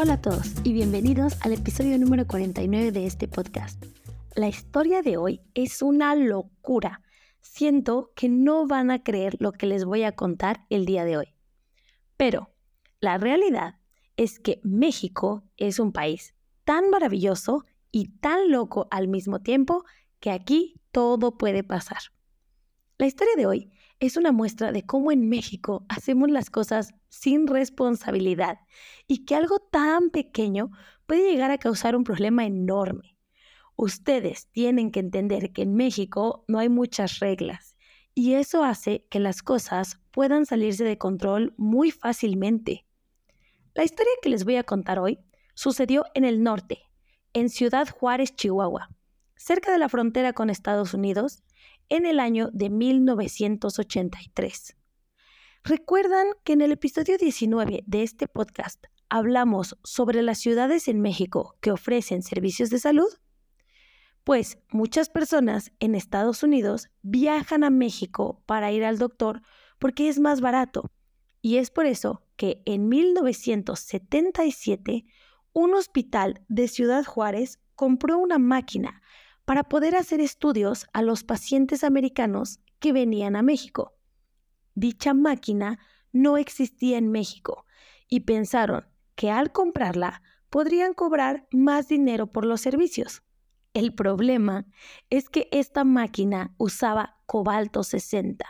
Hola a todos y bienvenidos al episodio número 49 de este podcast. La historia de hoy es una locura. Siento que no van a creer lo que les voy a contar el día de hoy. Pero la realidad es que México es un país tan maravilloso y tan loco al mismo tiempo que aquí todo puede pasar. La historia de hoy es una muestra de cómo en México hacemos las cosas sin responsabilidad y que algo tan pequeño puede llegar a causar un problema enorme. Ustedes tienen que entender que en México no hay muchas reglas y eso hace que las cosas puedan salirse de control muy fácilmente. La historia que les voy a contar hoy sucedió en el norte, en Ciudad Juárez, Chihuahua, cerca de la frontera con Estados Unidos, en el año de 1983. ¿Recuerdan que en el episodio 19 de este podcast hablamos sobre las ciudades en México que ofrecen servicios de salud? Pues muchas personas en Estados Unidos viajan a México para ir al doctor porque es más barato. Y es por eso que en 1977 un hospital de Ciudad Juárez compró una máquina para poder hacer estudios a los pacientes americanos que venían a México. Dicha máquina no existía en México y pensaron que al comprarla podrían cobrar más dinero por los servicios. El problema es que esta máquina usaba cobalto 60,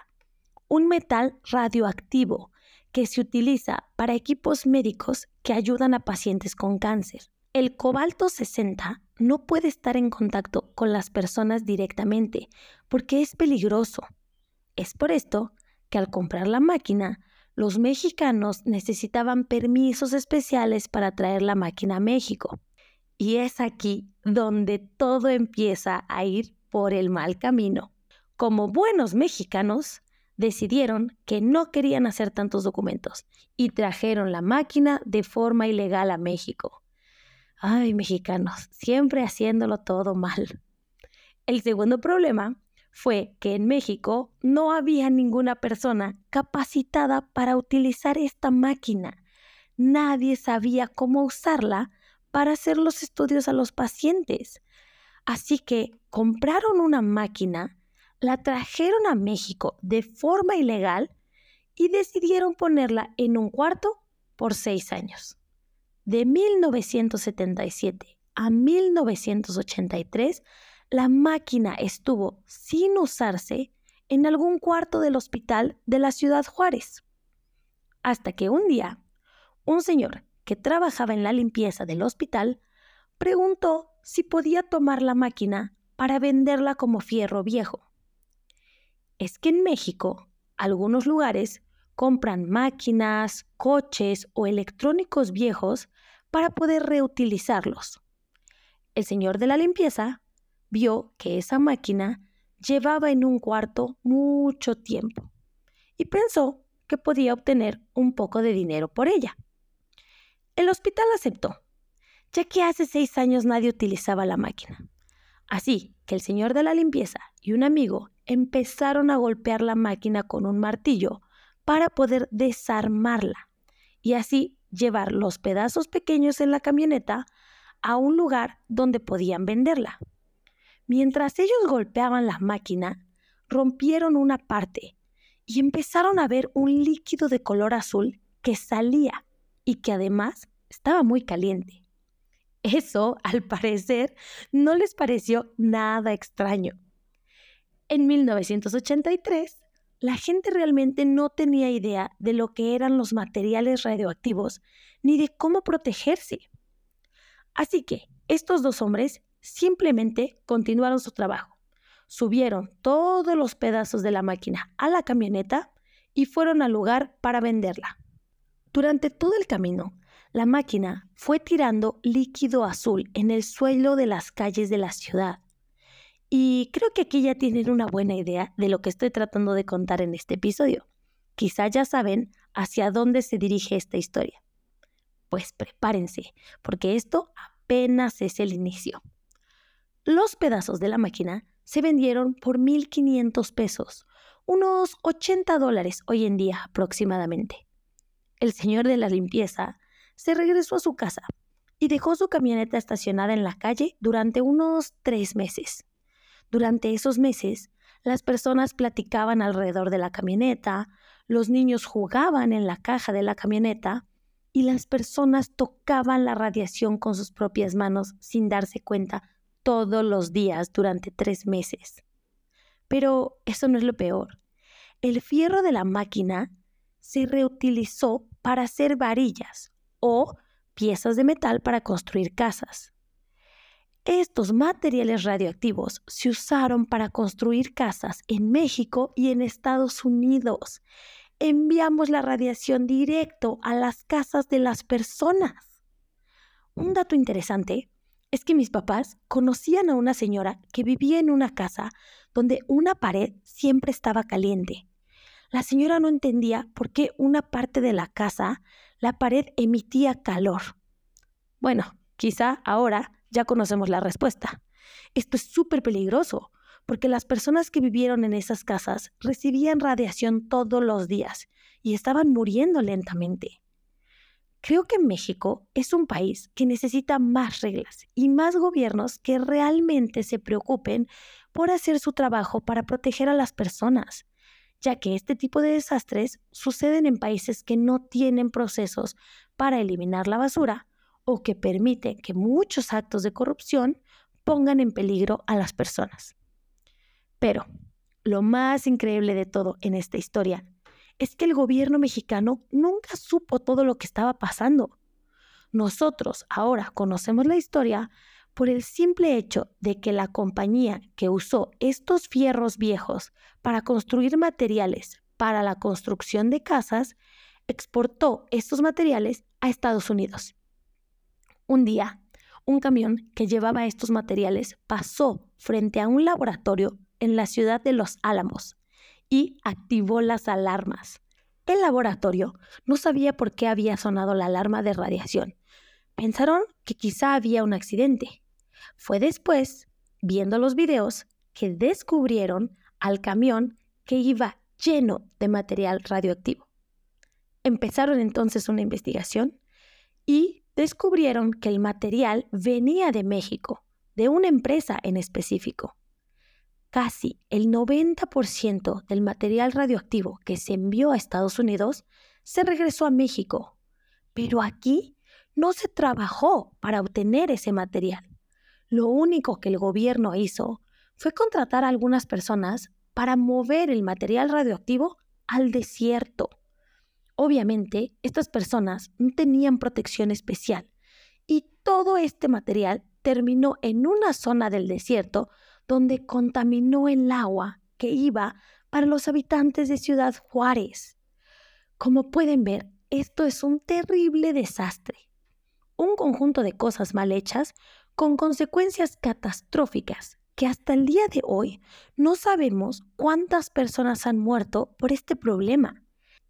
un metal radioactivo que se utiliza para equipos médicos que ayudan a pacientes con cáncer. El cobalto 60 no puede estar en contacto con las personas directamente porque es peligroso. Es por esto que al comprar la máquina, los mexicanos necesitaban permisos especiales para traer la máquina a México. Y es aquí donde todo empieza a ir por el mal camino. Como buenos mexicanos, decidieron que no querían hacer tantos documentos y trajeron la máquina de forma ilegal a México. Ay, mexicanos, siempre haciéndolo todo mal. El segundo problema fue que en México no había ninguna persona capacitada para utilizar esta máquina. Nadie sabía cómo usarla para hacer los estudios a los pacientes. Así que compraron una máquina, la trajeron a México de forma ilegal y decidieron ponerla en un cuarto por seis años. De 1977 a 1983, la máquina estuvo sin usarse en algún cuarto del hospital de la ciudad Juárez. Hasta que un día, un señor que trabajaba en la limpieza del hospital preguntó si podía tomar la máquina para venderla como fierro viejo. Es que en México, algunos lugares compran máquinas, coches o electrónicos viejos para poder reutilizarlos. El señor de la limpieza vio que esa máquina llevaba en un cuarto mucho tiempo y pensó que podía obtener un poco de dinero por ella. El hospital aceptó, ya que hace seis años nadie utilizaba la máquina. Así que el señor de la limpieza y un amigo empezaron a golpear la máquina con un martillo para poder desarmarla y así llevar los pedazos pequeños en la camioneta a un lugar donde podían venderla. Mientras ellos golpeaban la máquina, rompieron una parte y empezaron a ver un líquido de color azul que salía y que además estaba muy caliente. Eso, al parecer, no les pareció nada extraño. En 1983, la gente realmente no tenía idea de lo que eran los materiales radioactivos ni de cómo protegerse. Así que estos dos hombres simplemente continuaron su trabajo. Subieron todos los pedazos de la máquina a la camioneta y fueron al lugar para venderla. Durante todo el camino, la máquina fue tirando líquido azul en el suelo de las calles de la ciudad y creo que aquí ya tienen una buena idea de lo que estoy tratando de contar en este episodio. Quizá ya saben hacia dónde se dirige esta historia. Pues prepárense, porque esto apenas es el inicio. Los pedazos de la máquina se vendieron por 1.500 pesos, unos 80 dólares hoy en día aproximadamente. El señor de la limpieza se regresó a su casa y dejó su camioneta estacionada en la calle durante unos tres meses. Durante esos meses, las personas platicaban alrededor de la camioneta, los niños jugaban en la caja de la camioneta y las personas tocaban la radiación con sus propias manos sin darse cuenta todos los días durante tres meses. Pero eso no es lo peor. El fierro de la máquina se reutilizó para hacer varillas o piezas de metal para construir casas. Estos materiales radioactivos se usaron para construir casas en México y en Estados Unidos. Enviamos la radiación directo a las casas de las personas. Un dato interesante es que mis papás conocían a una señora que vivía en una casa donde una pared siempre estaba caliente. La señora no entendía por qué una parte de la casa, la pared emitía calor. Bueno, quizá ahora ya conocemos la respuesta. Esto es súper peligroso, porque las personas que vivieron en esas casas recibían radiación todos los días y estaban muriendo lentamente. Creo que México es un país que necesita más reglas y más gobiernos que realmente se preocupen por hacer su trabajo para proteger a las personas, ya que este tipo de desastres suceden en países que no tienen procesos para eliminar la basura o que permite que muchos actos de corrupción pongan en peligro a las personas. Pero lo más increíble de todo en esta historia es que el gobierno mexicano nunca supo todo lo que estaba pasando. Nosotros ahora conocemos la historia por el simple hecho de que la compañía que usó estos fierros viejos para construir materiales para la construcción de casas exportó estos materiales a Estados Unidos. Un día, un camión que llevaba estos materiales pasó frente a un laboratorio en la ciudad de Los Álamos y activó las alarmas. El laboratorio no sabía por qué había sonado la alarma de radiación. Pensaron que quizá había un accidente. Fue después, viendo los videos, que descubrieron al camión que iba lleno de material radioactivo. Empezaron entonces una investigación y descubrieron que el material venía de México, de una empresa en específico. Casi el 90% del material radioactivo que se envió a Estados Unidos se regresó a México, pero aquí no se trabajó para obtener ese material. Lo único que el gobierno hizo fue contratar a algunas personas para mover el material radioactivo al desierto. Obviamente, estas personas no tenían protección especial y todo este material terminó en una zona del desierto donde contaminó el agua que iba para los habitantes de Ciudad Juárez. Como pueden ver, esto es un terrible desastre. Un conjunto de cosas mal hechas con consecuencias catastróficas que hasta el día de hoy no sabemos cuántas personas han muerto por este problema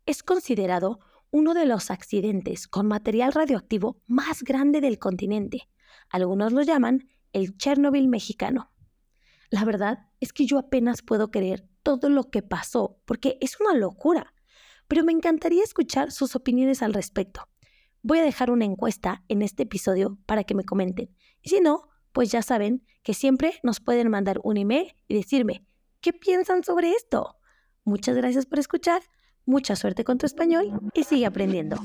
es considerado uno de los accidentes con material radioactivo más grande del continente. Algunos lo llaman el Chernobyl mexicano. La verdad es que yo apenas puedo creer todo lo que pasó, porque es una locura. Pero me encantaría escuchar sus opiniones al respecto. Voy a dejar una encuesta en este episodio para que me comenten. Y si no, pues ya saben que siempre nos pueden mandar un email y decirme, ¿qué piensan sobre esto? Muchas gracias por escuchar. Mucha suerte con tu español y sigue aprendiendo.